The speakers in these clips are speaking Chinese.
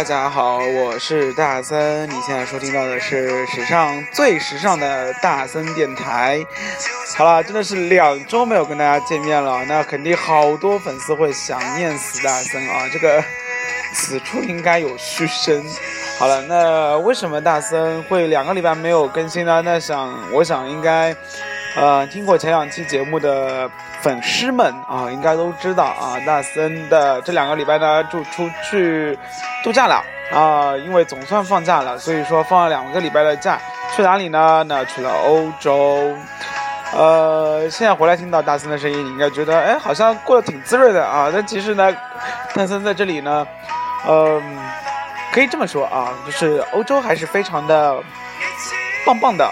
大家好，我是大森。你现在收听到的是史上最时尚的大森电台。好了，真的是两周没有跟大家见面了，那肯定好多粉丝会想念死大森啊。这个此处应该有嘘声。好了，那为什么大森会两个礼拜没有更新呢？那想，我想应该。呃，听过前两期节目的粉丝们啊，应该都知道啊，大森的这两个礼拜呢就出去度假了啊，因为总算放假了，所以说放了两个礼拜的假，去哪里呢？那去了欧洲。呃，现在回来听到大森的声音，你应该觉得哎，好像过得挺滋润的啊。但其实呢，大森在这里呢，嗯，可以这么说啊，就是欧洲还是非常的棒棒的。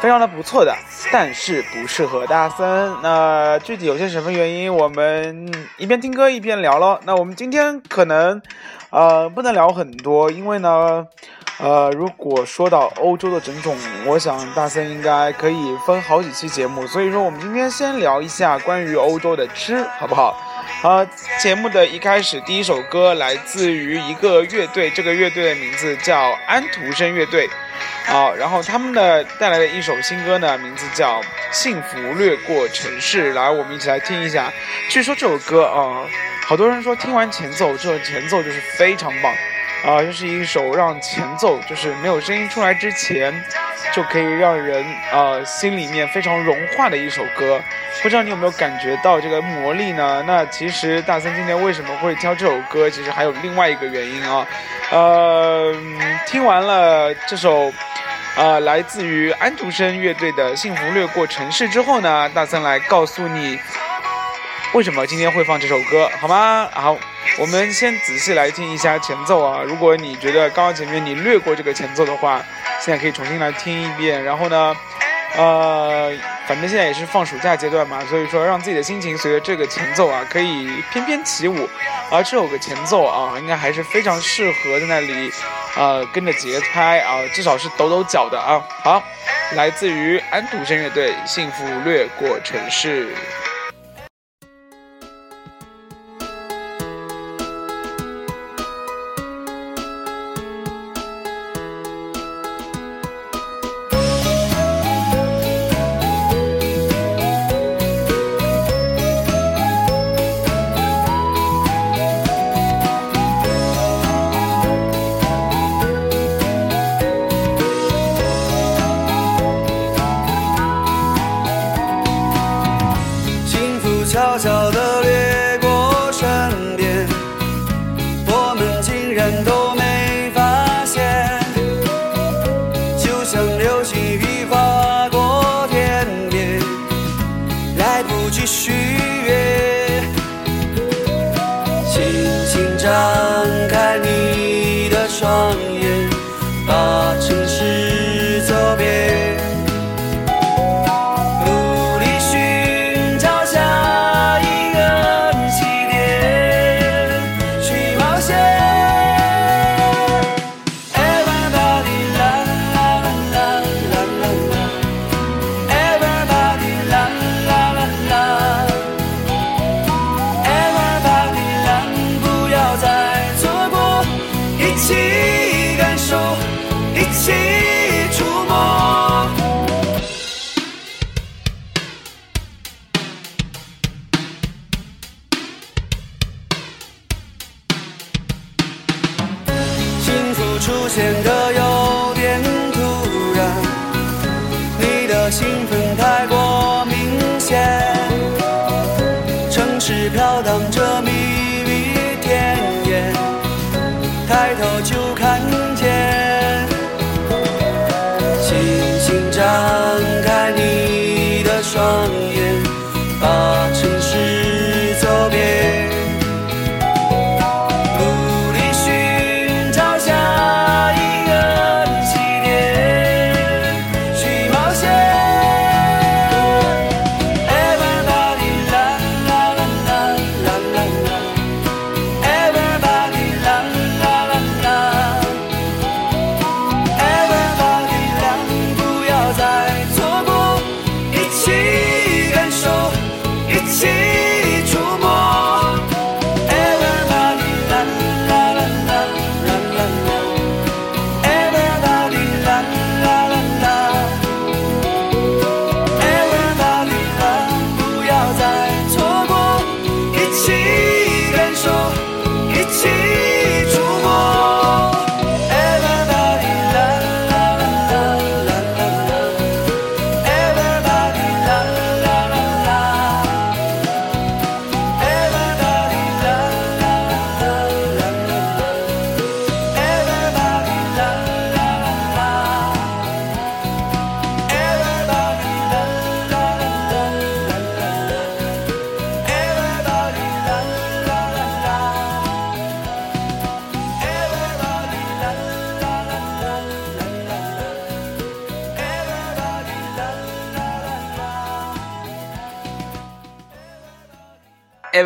非常的不错的，但是不适合大森。那具体有些什么原因，我们一边听歌一边聊喽。那我们今天可能，呃，不能聊很多，因为呢，呃，如果说到欧洲的整种，我想大森应该可以分好几期节目。所以说，我们今天先聊一下关于欧洲的吃，好不好？好，节目的一开始，第一首歌来自于一个乐队，这个乐队的名字叫安徒生乐队。好，然后他们呢带来的一首新歌呢，名字叫《幸福掠过城市》，来，我们一起来听一下。据说这首歌啊，好多人说听完前奏，这前奏就是非常棒啊，这是一首让前奏就是没有声音出来之前。就可以让人呃心里面非常融化的一首歌，不知道你有没有感觉到这个魔力呢？那其实大森今天为什么会挑这首歌？其实还有另外一个原因啊，呃，听完了这首，呃，来自于安徒生乐队的《幸福掠过城市》之后呢，大森来告诉你为什么今天会放这首歌，好吗？好，我们先仔细来听一下前奏啊。如果你觉得刚刚前面你略过这个前奏的话。现在可以重新来听一遍，然后呢，呃，反正现在也是放暑假阶段嘛，所以说让自己的心情随着这个前奏啊，可以翩翩起舞。而这首个前奏啊，应该还是非常适合在那里，呃，跟着节拍啊，至少是抖抖脚的啊。好，来自于安徒生乐队《幸福掠过城市》。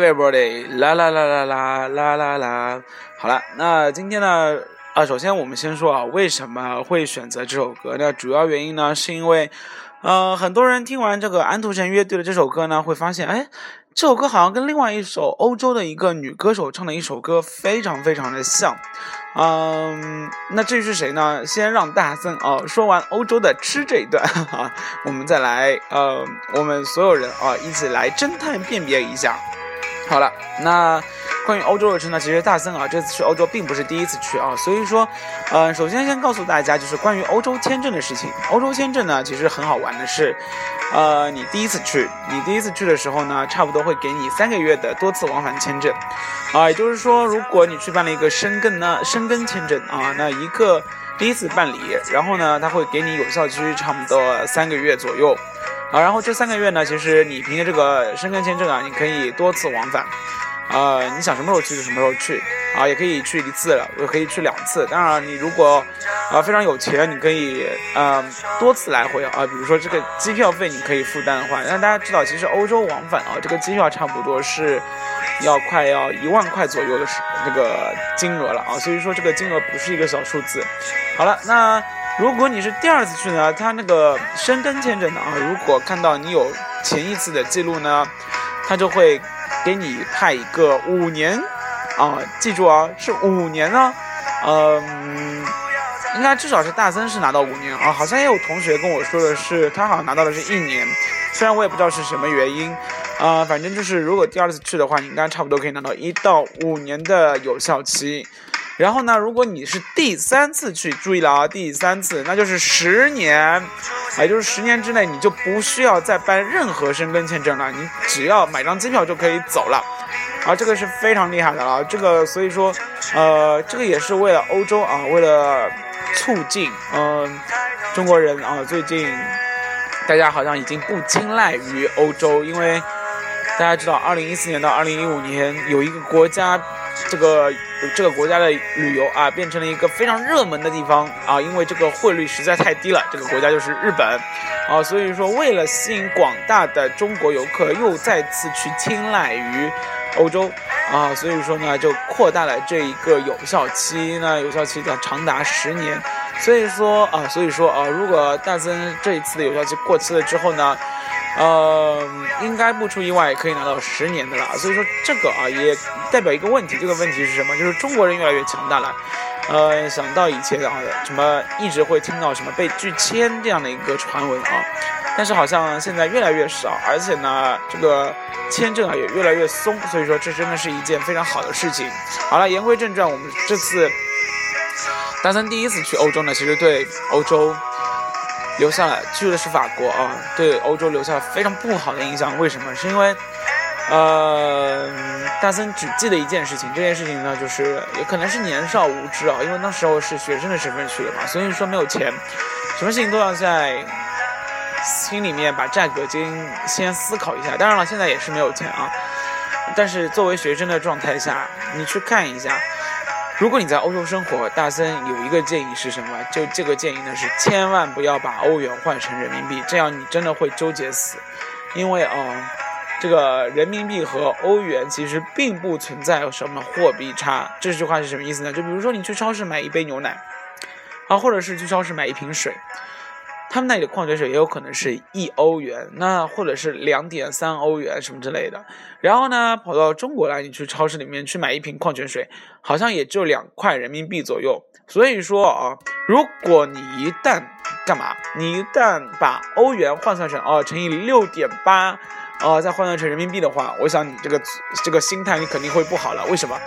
Everybody，啦啦啦啦啦啦啦啦。好了，那今天呢？啊，首先我们先说啊，为什么会选择这首歌？那主要原因呢，是因为，呃，很多人听完这个安徒生乐队的这首歌呢，会发现，哎，这首歌好像跟另外一首欧洲的一个女歌手唱的一首歌非常非常的像。嗯，那至于是谁呢？先让大森啊说完欧洲的吃这一段啊，我们再来，呃，我们所有人啊一起来侦探辨别一下。好了，那关于欧洲的事呢？其实大森啊这次去欧洲并不是第一次去啊，所以说，呃，首先先告诉大家就是关于欧洲签证的事情。欧洲签证呢，其实很好玩的是，呃，你第一次去，你第一次去的时候呢，差不多会给你三个月的多次往返签证，啊，也就是说，如果你去办了一个申根呢，申根签证啊，那一个第一次办理，然后呢，他会给你有效期差不多三个月左右。啊，然后这三个月呢，其实你凭借这个申根签证啊，你可以多次往返，呃，你想什么时候去就什么时候去，啊，也可以去一次了，也可以去两次。当然，你如果啊非常有钱，你可以呃多次来回啊，比如说这个机票费你可以负担的话，但大家知道，其实欧洲往返啊，这个机票差不多是要快要一万块左右的这个金额了啊，所以说这个金额不是一个小数字。好了，那。如果你是第二次去呢，他那个申根签证的啊，如果看到你有前一次的记录呢，他就会给你派一个五年啊，记住啊，是五年呢，嗯，应该至少是大森是拿到五年啊，好像也有同学跟我说的是，他好像拿到的是一年，虽然我也不知道是什么原因，啊，反正就是如果第二次去的话，你应该差不多可以拿到一到五年的有效期。然后呢，如果你是第三次去，注意了啊，第三次那就是十年，也就是十年之内你就不需要再办任何申根签证了，你只要买张机票就可以走了，啊，这个是非常厉害的了，这个所以说，呃，这个也是为了欧洲啊，为了促进，嗯，中国人啊，最近大家好像已经不青睐于欧洲，因为大家知道，二零一四年到二零一五年有一个国家。这个这个国家的旅游啊，变成了一个非常热门的地方啊，因为这个汇率实在太低了。这个国家就是日本，啊，所以说为了吸引广大的中国游客，又再次去青睐于欧洲啊，所以说呢，就扩大了这一个有效期，那有效期的长达十年。所以说啊，所以说啊，如果大森这一次的有效期过期了之后呢？呃，应该不出意外可以拿到十年的了，所以说这个啊也代表一个问题，这个问题是什么？就是中国人越来越强大了。呃，想到以前啊什么一直会听到什么被拒签这样的一个传闻啊，但是好像现在越来越少，而且呢这个签证啊也越来越松，所以说这真的是一件非常好的事情。好了，言归正传，我们这次大三第一次去欧洲呢，其实对欧洲。留下了去的是法国啊，对欧洲留下了非常不好的印象。为什么？是因为，呃，大森只记得一件事情，这件事情呢，就是也可能是年少无知啊，因为那时候是学生的身份去的嘛，所以说没有钱，什么事情都要在心里面把价格金先思考一下。当然了，现在也是没有钱啊，但是作为学生的状态下，你去看一下。如果你在欧洲生活，大森有一个建议是什么？就这个建议呢是千万不要把欧元换成人民币，这样你真的会纠结死。因为啊，这个人民币和欧元其实并不存在什么货币差。这句话是什么意思呢？就比如说你去超市买一杯牛奶，啊，或者是去超市买一瓶水。他们那里的矿泉水也有可能是一欧元，那或者是两点三欧元什么之类的。然后呢，跑到中国来，你去超市里面去买一瓶矿泉水，好像也就两块人民币左右。所以说啊，如果你一旦干嘛，你一旦把欧元换算成哦乘以六点八。哦，再换算成人民币的话，我想你这个这个心态你肯定会不好了。为什么？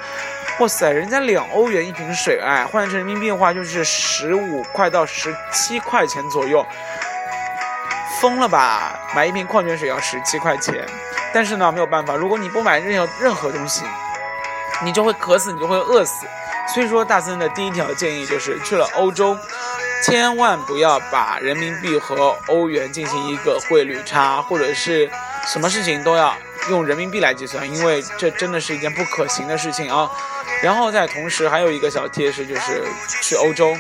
哇塞，人家两欧元一瓶水，哎，换成人民币的话就是十五块到十七块钱左右，疯了吧？买一瓶矿泉水要十七块钱，但是呢没有办法，如果你不买任何任何东西，你就会渴死，你就会饿死。所以说，大森的第一条建议就是去了欧洲。千万不要把人民币和欧元进行一个汇率差，或者是什么事情都要用人民币来计算，因为这真的是一件不可行的事情啊。然后在同时还有一个小贴士，就是去欧洲，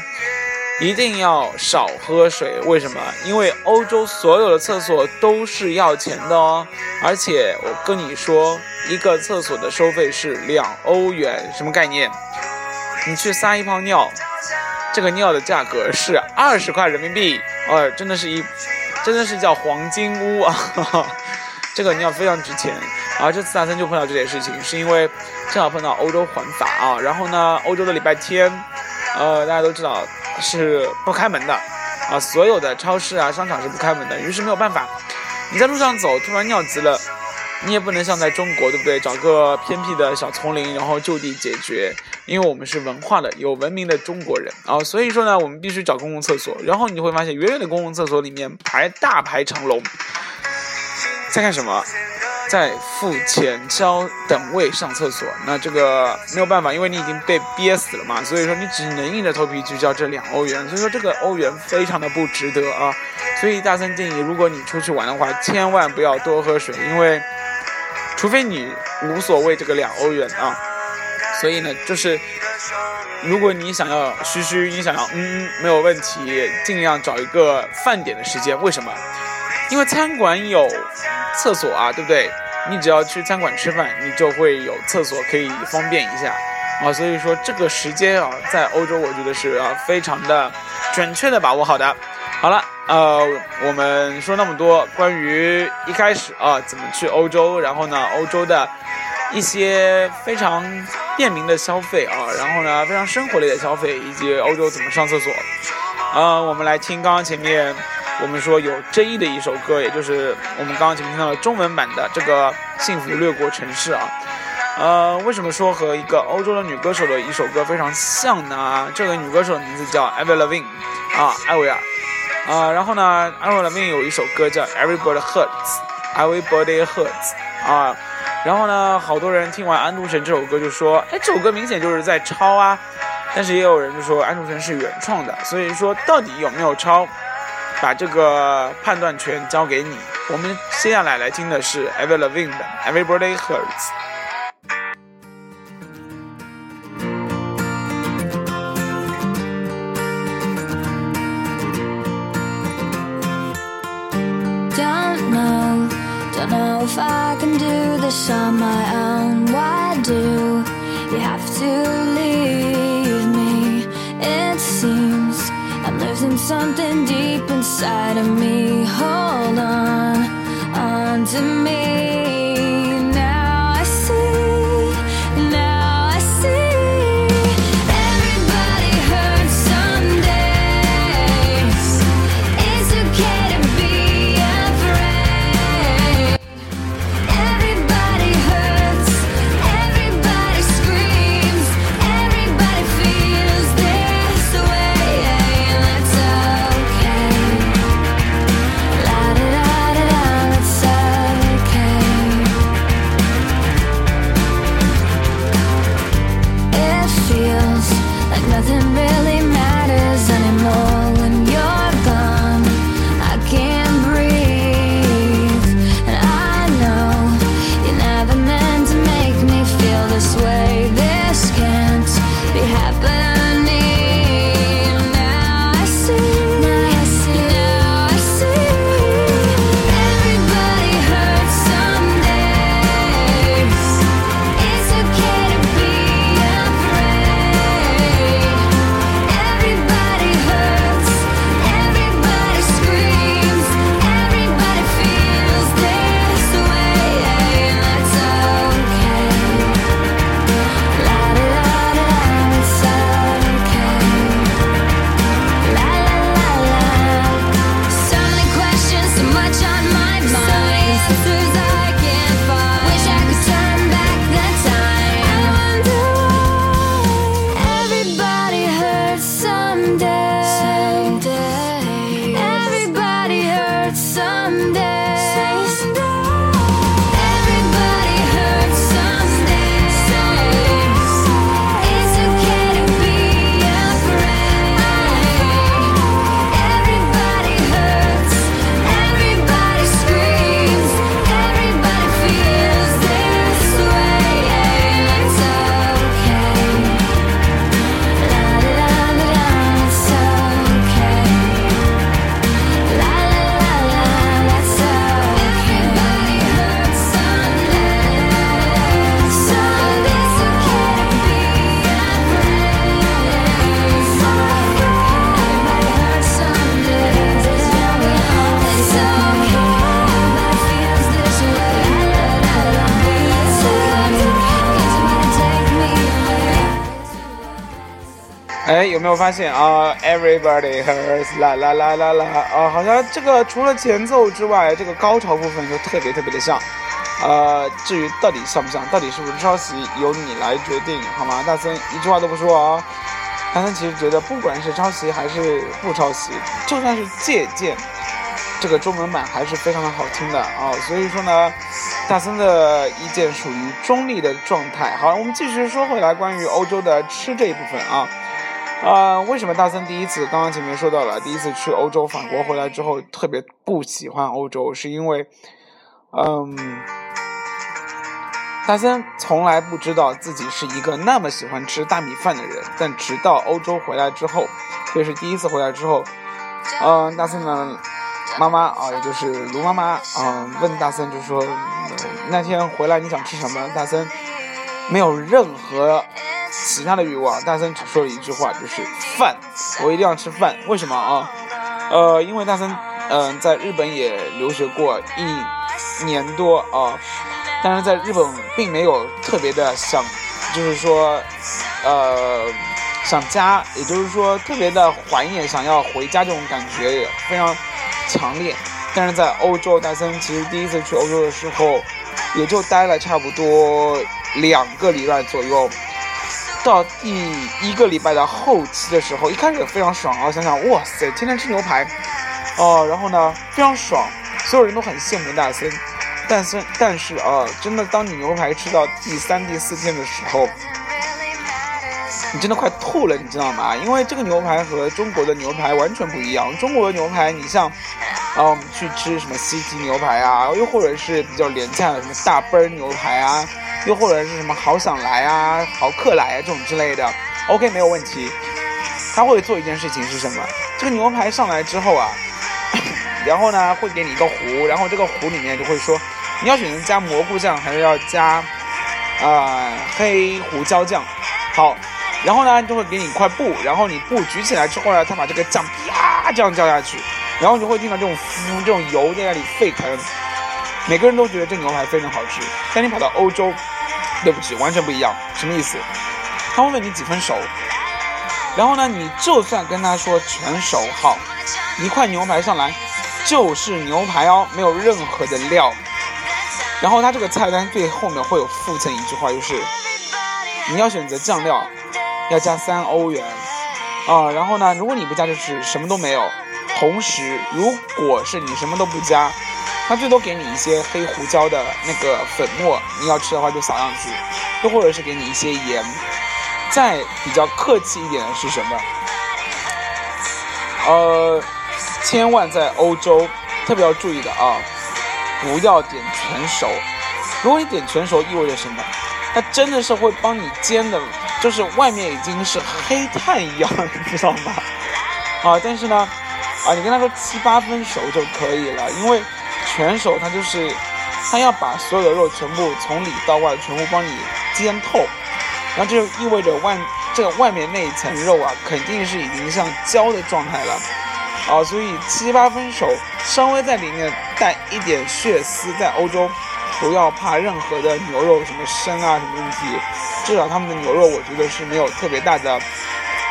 一定要少喝水。为什么？因为欧洲所有的厕所都是要钱的哦。而且我跟你说，一个厕所的收费是两欧元，什么概念？你去撒一泡尿，这个尿的价格是二十块人民币。呃，真的是一，真的是叫黄金屋啊！这个尿非常值钱。而这次大森就碰到这件事情，是因为正好碰到欧洲环法啊。然后呢，欧洲的礼拜天，呃，大家都知道是不开门的啊，所有的超市啊、商场是不开门的。于是没有办法，你在路上走，突然尿急了，你也不能像在中国，对不对？找个偏僻的小丛林，然后就地解决。因为我们是文化的、有文明的中国人啊，所以说呢，我们必须找公共厕所。然后你会发现，远远的公共厕所里面排大排长龙，在干什么？在付钱交等位上厕所。那这个没有办法，因为你已经被憋死了嘛，所以说你只能硬着头皮去交这两欧元。所以说这个欧元非常的不值得啊。所以大森建议，如果你出去玩的话，千万不要多喝水，因为除非你无所谓这个两欧元啊。所以呢，就是如果你想要嘘嘘，你想要嗯，没有问题，尽量找一个饭点的时间。为什么？因为餐馆有厕所啊，对不对？你只要去餐馆吃饭，你就会有厕所可以方便一下啊。所以说这个时间啊，在欧洲我觉得是啊非常的准确的把握好的。好了，呃，我们说那么多关于一开始啊怎么去欧洲，然后呢欧洲的一些非常。便民的消费啊，然后呢，非常生活类的消费，以及欧洲怎么上厕所，啊，我们来听刚刚前面我们说有争议的一首歌，也就是我们刚刚前面听到的中文版的这个《幸福掠过城市》啊，呃，为什么说和一个欧洲的女歌手的一首歌非常像呢？这个女歌手的名字叫 Avril Lavigne 啊，艾薇儿啊，然后呢，Avril Lavigne 有一首歌叫 Everybody Hurts，Everybody Hurts 啊。然后呢，好多人听完安徒生这首歌就说：“哎，这首歌明显就是在抄啊。”但是也有人就说安徒生是原创的。所以说，到底有没有抄，把这个判断权交给你。我们接下来来听的是 Avril Lavigne 的《Everybody Hurts》。if I can do this on my own. Why do you have to Something deep inside of me. Hold on, on to me. 没有发现啊？Everybody hurts，啦啦啦啦啦啊！好像这个除了前奏之外，这个高潮部分就特别特别的像。呃，至于到底像不像，到底是不是抄袭，由你来决定，好吗？大森一句话都不说啊。大森其实觉得，不管是抄袭还是不抄袭，就算是借鉴，这个中文版还是非常的好听的啊。所以说呢，大森的意见属于中立的状态。好，我们继续说回来，关于欧洲的吃这一部分啊。呃，为什么大森第一次刚刚前面说到了，第一次去欧洲法国回来之后特别不喜欢欧洲，是因为，嗯，大森从来不知道自己是一个那么喜欢吃大米饭的人，但直到欧洲回来之后，这是第一次回来之后，嗯，大森的妈妈啊，也就是卢妈妈啊，问大森就说，那天回来你想吃什么？大森没有任何。其他的欲望，大森只说了一句话，就是饭，我一定要吃饭。为什么啊？呃，因为大森，嗯，在日本也留学过一年多啊，但是在日本并没有特别的想，就是说，呃，想家，也就是说特别的怀念，想要回家这种感觉也非常强烈。但是在欧洲，大森其实第一次去欧洲的时候，也就待了差不多两个礼拜左右。到第一个礼拜的后期的时候，一开始非常爽啊！想想，哇塞，天天吃牛排，哦，然后呢，非常爽，所有人都很羡慕大森。但是，但是啊，真的，当你牛排吃到第三、第四天的时候，你真的快吐了，你知道吗？因为这个牛排和中国的牛排完全不一样。中国的牛排，你像，啊，我们去吃什么西吉牛排啊，又或者是比较廉价的什么大杯牛排啊。又或者是什么好想来啊，好客来啊这种之类的，OK 没有问题。他会做一件事情是什么？这个牛排上来之后啊，然后呢会给你一个壶，然后这个壶里面就会说你要选择加蘑菇酱还是要加啊黑胡椒酱。好，然后呢就会给你一块布，然后你布举起来之后呢，他把这个酱啪这样浇下去，然后你就会听到这种呼这种油在那里沸腾。每个人都觉得这牛排非常好吃，但你跑到欧洲。对不起，完全不一样。什么意思？他会问你几分熟，然后呢，你就算跟他说全熟，好，一块牛排上来就是牛排哦，没有任何的料。然后他这个菜单最后面会有附赠一句话，就是你要选择酱料，要加三欧元啊。然后呢，如果你不加，就是什么都没有。同时，如果是你什么都不加。他最多给你一些黑胡椒的那个粉末，你要吃的话就撒上去，又或者是给你一些盐。再比较客气一点的是什么？呃，千万在欧洲特别要注意的啊，不要点全熟。如果你点全熟，意味着什么？它真的是会帮你煎的，就是外面已经是黑炭一样，你知道吗？啊，但是呢，啊，你跟他说七八分熟就可以了，因为。全熟，它就是，它要把所有的肉全部从里到外全部帮你煎透，然后这就意味着外这个外面那一层肉啊，肯定是已经像焦的状态了，啊，所以七八分熟，稍微在里面带一点血丝，在欧洲不要怕任何的牛肉什么生啊什么问题，至少他们的牛肉我觉得是没有特别大的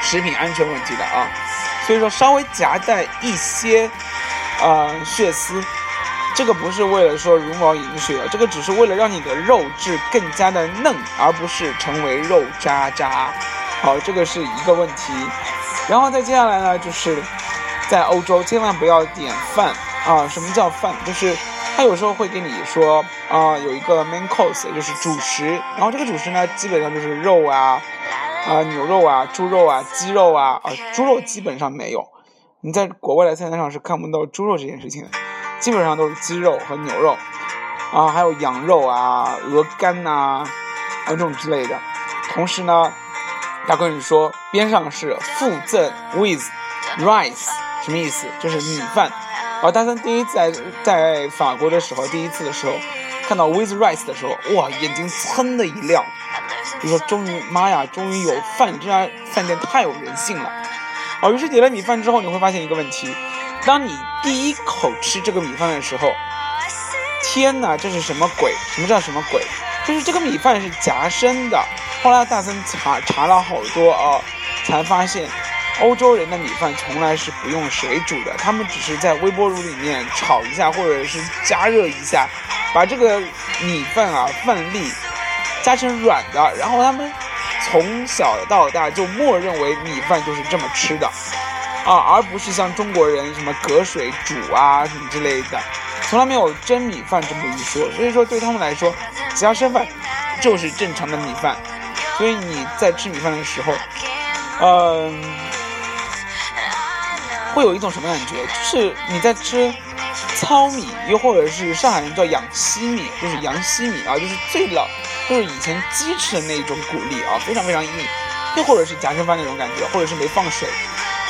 食品安全问题的啊，所以说稍微夹带一些啊血丝。这个不是为了说茹毛饮血，这个只是为了让你的肉质更加的嫩，而不是成为肉渣渣。好，这个是一个问题。然后再接下来呢，就是在欧洲千万不要点饭啊！什么叫饭？就是他有时候会跟你说啊，有一个 main course，就是主食。然后这个主食呢，基本上就是肉啊，啊牛肉啊、猪肉啊、鸡肉啊，啊猪肉基本上没有。你在国外的菜单上是看不到猪肉这件事情的。基本上都是鸡肉和牛肉，啊，还有羊肉啊、鹅肝呐，啊这种之类的。同时呢，他跟你说边上是附赠 with rice，什么意思？就是米饭。而大森第一次在在法国的时候，第一次的时候看到 with rice 的时候，哇，眼睛噌的一亮，就说终于，妈呀，终于有饭，这家饭店太有人性了。哦，于是点了米饭之后，你会发现一个问题。当你第一口吃这个米饭的时候，天哪，这是什么鬼？什么叫什么鬼？就是这个米饭是夹生的。后来大森查查了好多啊，才发现，欧洲人的米饭从来是不用水煮的，他们只是在微波炉里面炒一下，或者是加热一下，把这个米饭啊饭粒加成软的，然后他们从小到大就默认为米饭就是这么吃的，啊，而不是像中国人什么隔水煮啊什么之类的，从来没有蒸米饭这么一说，所以说对他们来说，只要生饭就是正常的米饭，所以你在吃米饭的时候，嗯，会有一种什么感觉？就是你在吃糙米，又或者是上海人叫养西米，就是羊西米啊，就是最老，就是以前鸡吃的那种谷粒啊，非常非常硬，又或者是夹生饭那种感觉，或者是没放水，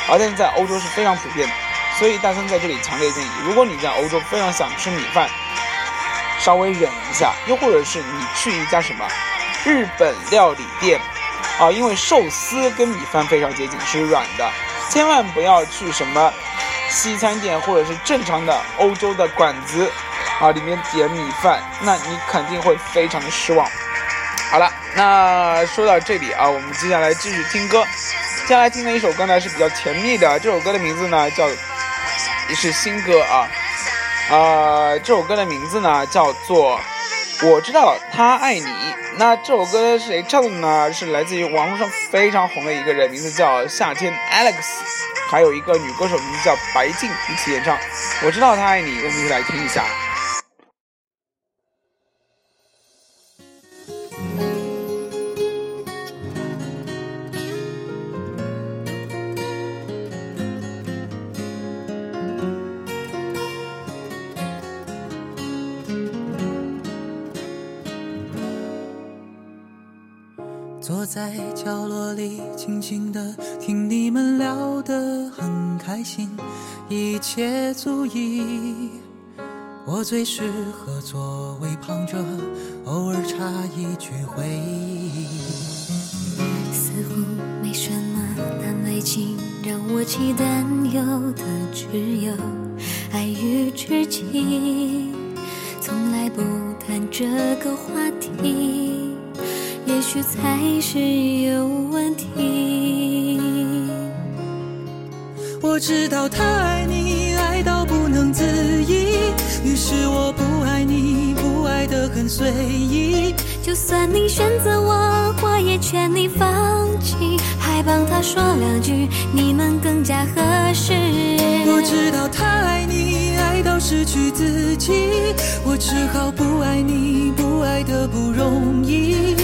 而但是在欧洲是非常普遍的，所以大森在这里强烈建议，如果你在欧洲非常想吃米饭，稍微忍一下，又或者是你去一家什么日本料理店啊，因为寿司跟米饭非常接近，是软的，千万不要去什么西餐店或者是正常的欧洲的馆子啊，里面点米饭，那你肯定会非常的失望。好了，那说到这里啊，我们接下来继续听歌。接下来听的一首歌呢是比较甜蜜的，这首歌的名字呢叫也是新歌啊。呃，这首歌的名字呢叫做《我知道他爱你》。那这首歌是谁唱的呢？是来自于网络上非常红的一个人，名字叫夏天 Alex，还有一个女歌手名字叫白静一起演唱。我知道他爱你，我们一起来听一下。里，静静的听你们聊得很开心，一切足以。我最适合作为旁者偶尔插一句回忆。似乎没什么难为情，让我起担忧的只有爱与知己，从来不谈这个话题。才是有问题。我知道他爱你，爱到不能自已，于是我不爱你，不爱的很随意。就算你选择我，我也劝你放弃，还帮他说两句，你们更加合适。我知道他爱你，爱到失去自己，我只好不爱你，不爱的不容易。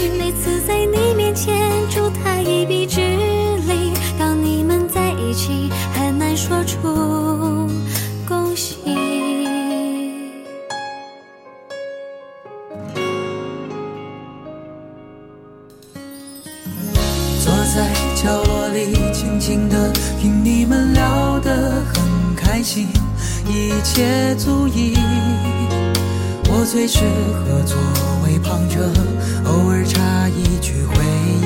在你面前助他一臂之力，当你们在一起，很难说出恭喜。坐在角落里，静静的听你们聊得很开心，一切足以。我最适合做旁者偶尔插一句回忆。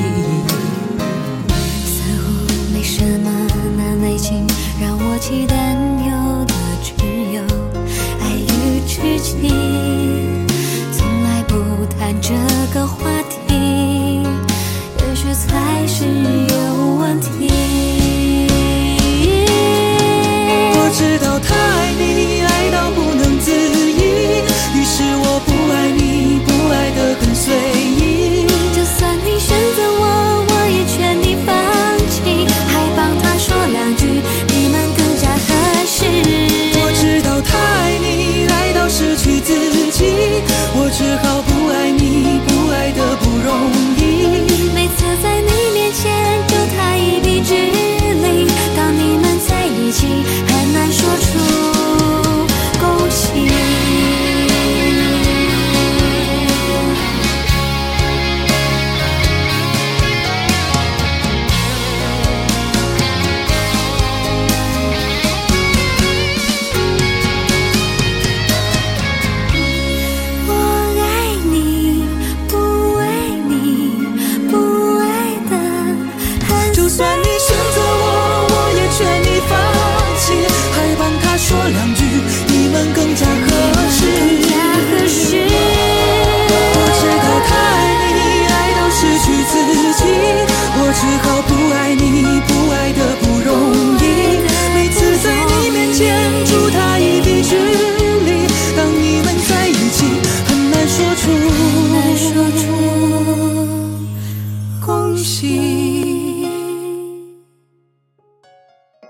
似乎没什么难为情，让我既担忧的只有爱与痴情，从来不谈这个话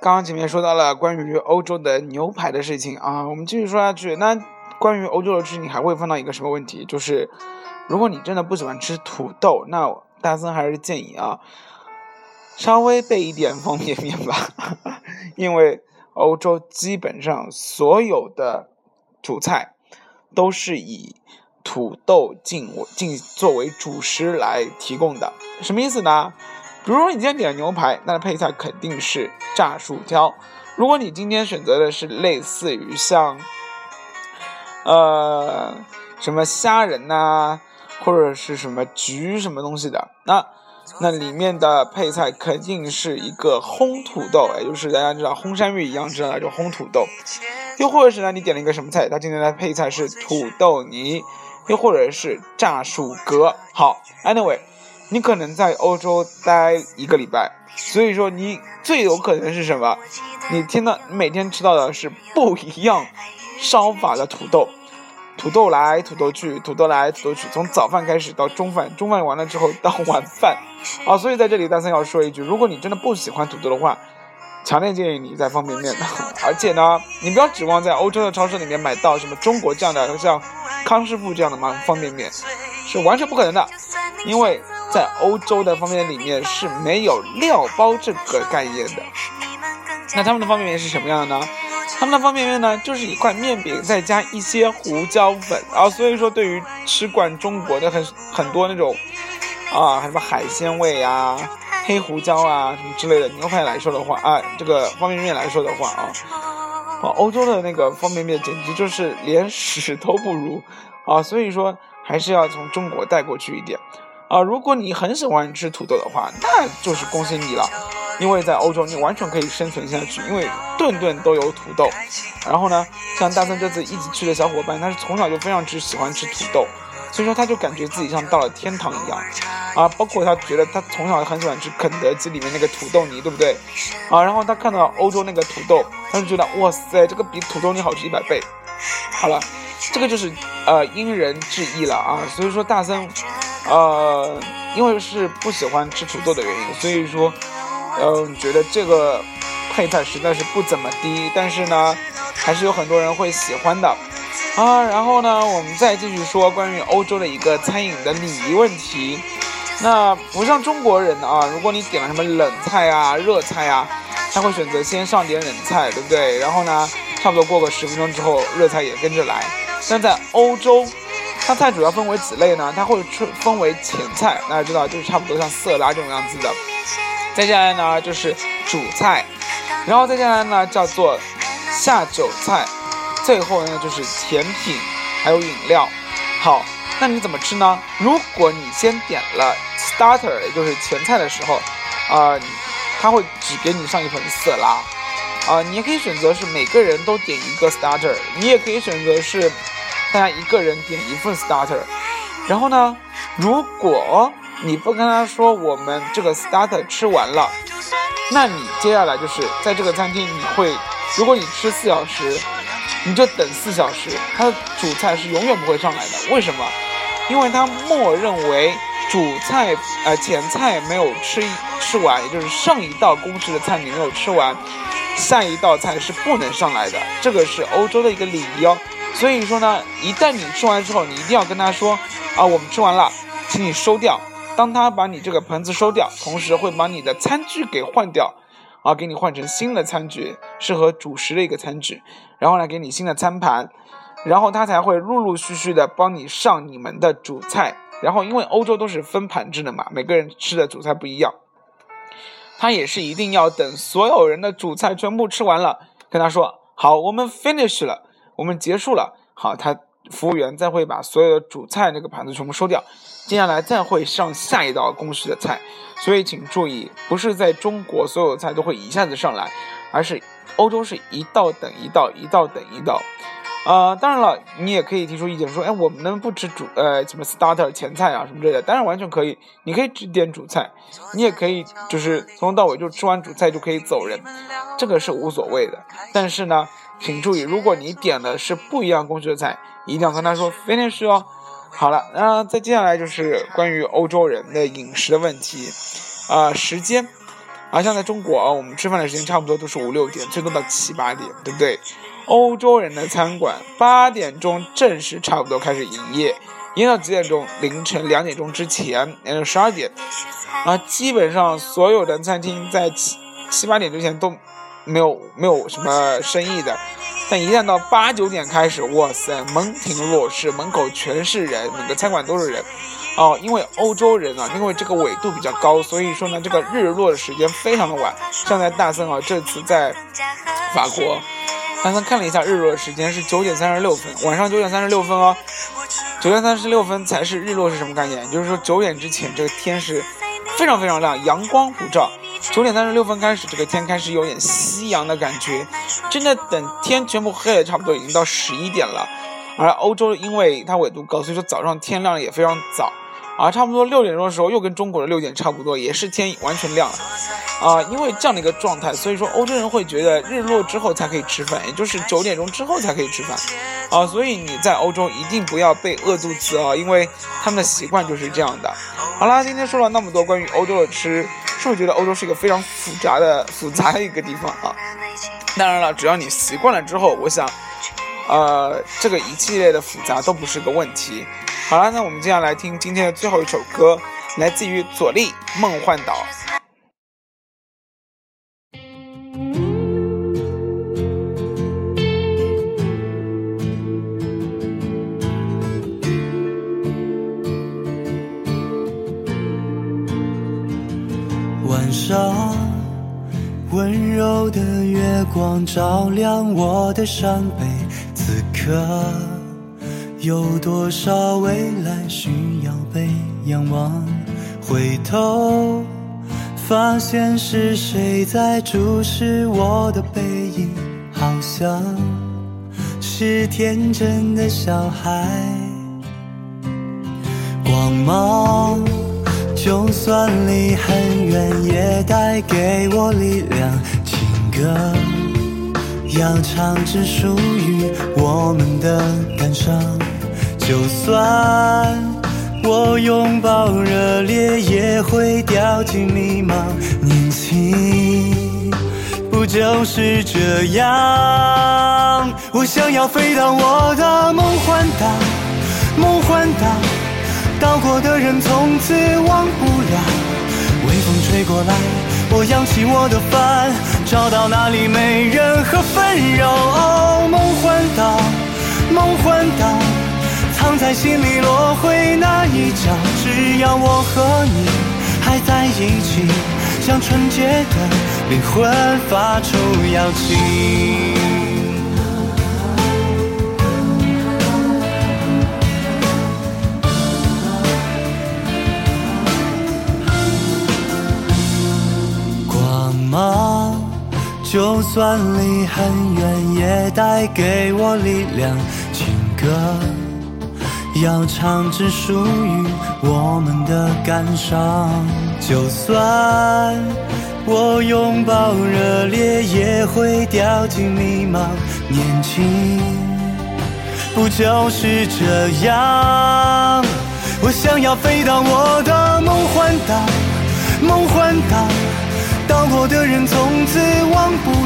刚刚前面说到了关于欧洲的牛排的事情啊，我们继续说下去。那关于欧洲的事情，还会碰到一个什么问题？就是如果你真的不喜欢吃土豆，那大森还是建议啊，稍微备一点方便面吧，因为欧洲基本上所有的主菜都是以土豆进进作为主食来提供的。什么意思呢？比如说你今天点了牛排，那配菜肯定是炸薯条。如果你今天选择的是类似于像，呃，什么虾仁呐，或者是什么焗什么东西的，那那里面的配菜肯定是一个烘土豆，也就是大家知道烘山芋一样知道那种烘土豆。又或者是呢，你点了一个什么菜，它今天的配菜是土豆泥，又或者是炸薯格。好，anyway。你可能在欧洲待一个礼拜，所以说你最有可能是什么？你听到你每天吃到的是不一样烧法的土豆，土豆来土豆去，土豆来土豆去，从早饭开始到中饭，中饭完了之后到晚饭，啊，所以在这里大森要说一句，如果你真的不喜欢土豆的话，强烈建议你在方便面，而且呢，你不要指望在欧洲的超市里面买到什么中国这样的像康师傅这样的嘛方便面，是完全不可能的，因为。在欧洲的方便面里面是没有料包这个概念的。那他们的方便面是什么样的呢？他们的方便面呢，就是一块面饼再加一些胡椒粉啊。所以说，对于吃惯中国的很很多那种啊什么海鲜味啊、黑胡椒啊什么之类的牛排来说的话啊，这个方便面来说的话啊，啊欧洲的那个方便面简直就是连屎都不如啊。所以说，还是要从中国带过去一点。啊，如果你很喜欢吃土豆的话，那就是恭喜你了，因为在欧洲你完全可以生存下去，因为顿顿都有土豆。然后呢，像大森这次一起去的小伙伴，他是从小就非常之喜欢吃土豆，所以说他就感觉自己像到了天堂一样。啊，包括他觉得他从小很喜欢吃肯德基里面那个土豆泥，对不对？啊，然后他看到欧洲那个土豆，他就觉得哇塞，这个比土豆泥好吃一百倍。好了，这个就是呃因人制宜了啊，所以说大森。呃，因为是不喜欢吃土豆的原因，所以说，嗯，觉得这个配菜实在是不怎么低。但是呢，还是有很多人会喜欢的啊。然后呢，我们再继续说关于欧洲的一个餐饮的礼仪问题。那不像中国人啊，如果你点了什么冷菜啊、热菜啊，他会选择先上点冷菜，对不对？然后呢，差不多过个十分钟之后，热菜也跟着来。但在欧洲。它菜主要分为几类呢？它会分分为前菜，大家知道就是差不多像色拉这种样子的。再下来呢就是主菜，然后再下来呢叫做下酒菜，最后呢就是甜品，还有饮料。好，那你怎么吃呢？如果你先点了 starter，也就是前菜的时候，啊，他会只给你上一盆色拉，啊，你也可以选择是每个人都点一个 starter，你也可以选择是。大家一个人点一份 starter，然后呢，如果你不跟他说我们这个 starter 吃完了，那你接下来就是在这个餐厅你会，如果你吃四小时，你就等四小时，它的主菜是永远不会上来的。为什么？因为他默认为主菜呃前菜没有吃吃完，也就是上一道公式的菜你没有吃完，下一道菜是不能上来的。这个是欧洲的一个礼仪哦。所以说呢，一旦你吃完之后，你一定要跟他说啊，我们吃完了，请你收掉。当他把你这个盆子收掉，同时会把你的餐具给换掉，啊，给你换成新的餐具，适合主食的一个餐具，然后呢，给你新的餐盘，然后他才会陆陆续续的帮你上你们的主菜。然后因为欧洲都是分盘制的嘛，每个人吃的主菜不一样，他也是一定要等所有人的主菜全部吃完了，跟他说好，我们 finish 了。我们结束了，好，他服务员再会把所有的主菜那个盘子全部收掉，接下来再会上下一道公式的菜，所以请注意，不是在中国所有菜都会一下子上来，而是欧洲是一道等一道，一道等一道。呃，当然了，你也可以提出意见说，哎，我们能不吃主呃什么 starter 前菜啊什么之类的，当然完全可以，你可以只点主菜，你也可以就是从头到尾就吃完主菜就可以走人，这个是无所谓的，但是呢。请注意，如果你点的是不一样工序的菜，一定要跟他说 finish 哦。好了，那再接下来就是关于欧洲人的饮食的问题，啊，时间，啊像在中国啊，我们吃饭的时间差不多都是五六点，最多到七八点，对不对？欧洲人的餐馆八点钟正式差不多开始营业，营业到几点钟？凌晨两点钟之前，嗯，十二点，啊，基本上所有的餐厅在七七八点之前都没有没有什么生意的，但一旦到八九点开始，哇塞，门庭若市，门口全是人，每个餐馆都是人。哦，因为欧洲人啊，因为这个纬度比较高，所以说呢，这个日落的时间非常的晚。像在大森啊，这次在法国。刚刚看了一下日落时间是九点三十六分，晚上九点三十六分哦，九点三十六分才是日落是什么概念？就是说九点之前这个天是非常非常亮，阳光普照。九点三十六分开始，这个天开始有点夕阳的感觉。真的等天全部黑了，差不多已经到十一点了。而欧洲因为它纬度高，所以说早上天亮也非常早。啊，差不多六点钟的时候，又跟中国的六点差不多，也是天完全亮了。啊，因为这样的一个状态，所以说欧洲人会觉得日落之后才可以吃饭，也就是九点钟之后才可以吃饭。啊，所以你在欧洲一定不要被饿肚子啊，因为他们的习惯就是这样的。好啦，今天说了那么多关于欧洲的吃，是不是觉得欧洲是一个非常复杂的复杂的一个地方啊？当然了，只要你习惯了之后，我想，呃，这个一系列的复杂都不是个问题。好了，那我们接下来听今天的最后一首歌，来自于左立《梦幻岛》。温柔的月光照亮我的伤悲，此刻。有多少未来需要被仰望？回头发现是谁在注视我的背影，好像是天真的小孩。光芒就算离很远，也带给我力量。情歌要唱只属于我们的感伤。就算我拥抱热烈，也会掉进迷茫。年轻不就是这样？我想要飞到我的梦幻岛，梦幻岛，到过的人从此忘不了。微风吹过来，我扬起我的帆，找到那里没任何纷扰。梦幻岛，梦幻岛。藏在心里落回那一角，只要我和你还在一起，像纯洁的灵魂发出邀请。就算离很远，也带给我力量。情歌。要唱只属于我们的感伤，就算我拥抱热烈，也会掉进迷茫。年轻不就是这样？我想要飞到我的梦幻岛，梦幻岛，到过的人从此忘不了。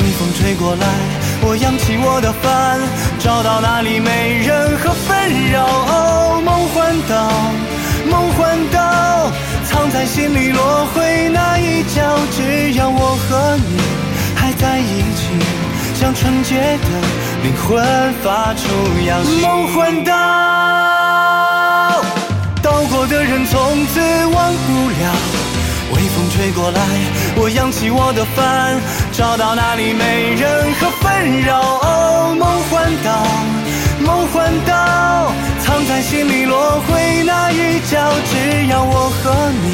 微风吹过来。我扬起我的帆，找到那里没任何纷扰。梦幻岛，梦幻岛，藏在心里落回那一角。只要我和你还在一起，像纯洁的灵魂发出邀请。梦幻岛，到过的人从此。吹过来，我扬起我的帆，找到那里没任何纷扰。梦幻岛，梦幻岛，藏在心里落回那一角。只要我和你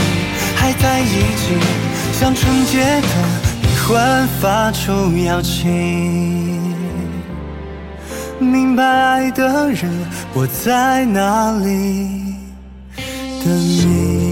还在一起，像纯洁的灵魂发出邀请。明白爱的人，我在哪里等你。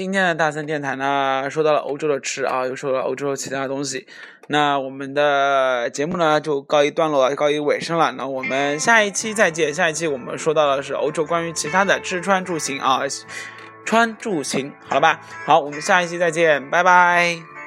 今天的大森电台呢，说到了欧洲的吃啊，又说了欧洲其他东西。那我们的节目呢就告一段落了，告一尾声了。那我们下一期再见。下一期我们说到的是欧洲关于其他的吃穿住行啊，穿住行，好了吧？好，我们下一期再见，拜拜。